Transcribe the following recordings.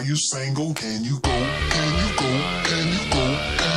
Are you single? Can you go? Can you go? Can you go? Can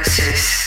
Moses.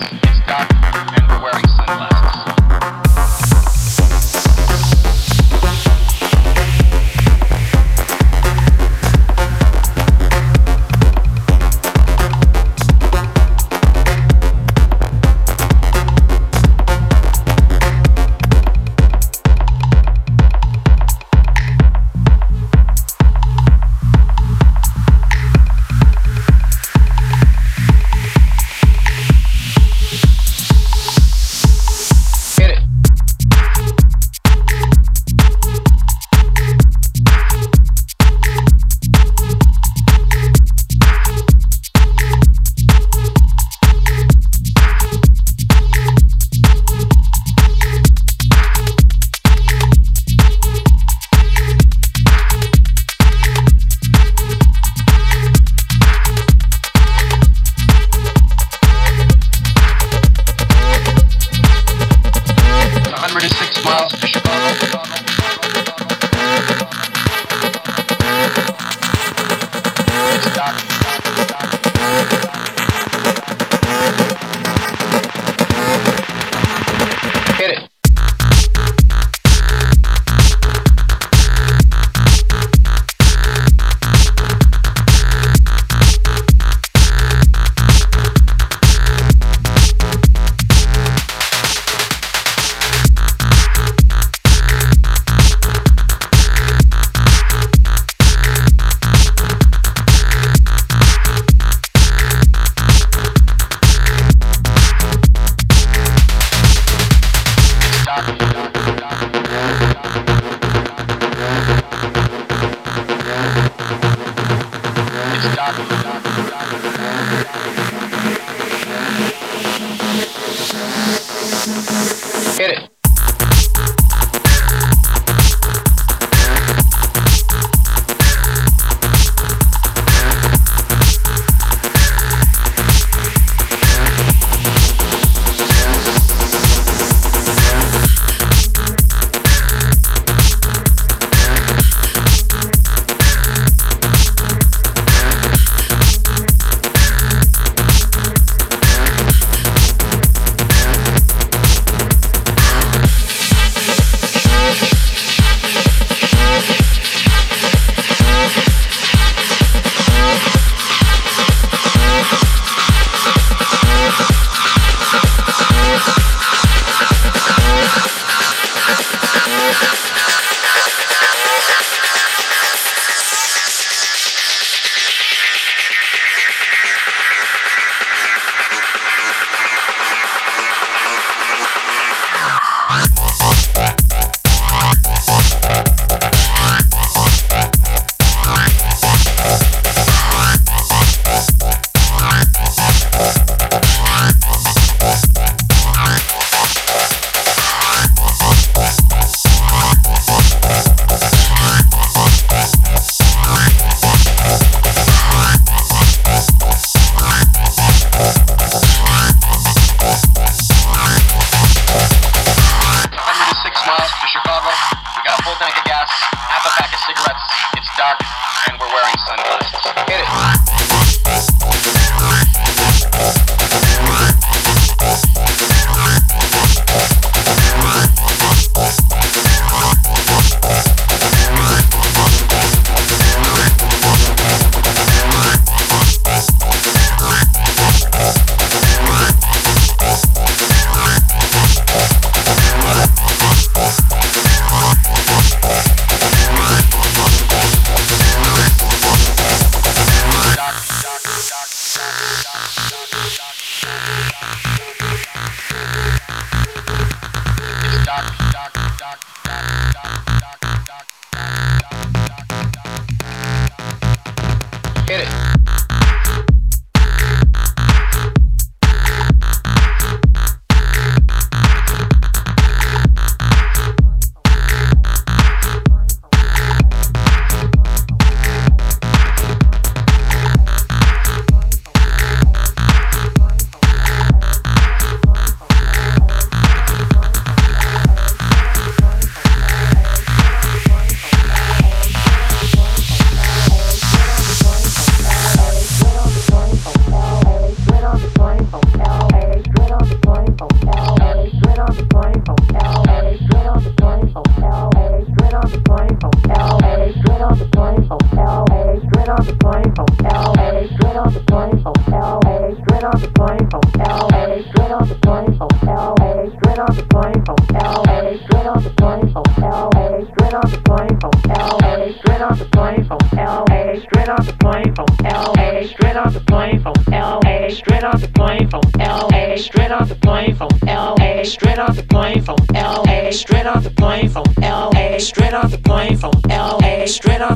Stop and worry. Hit it.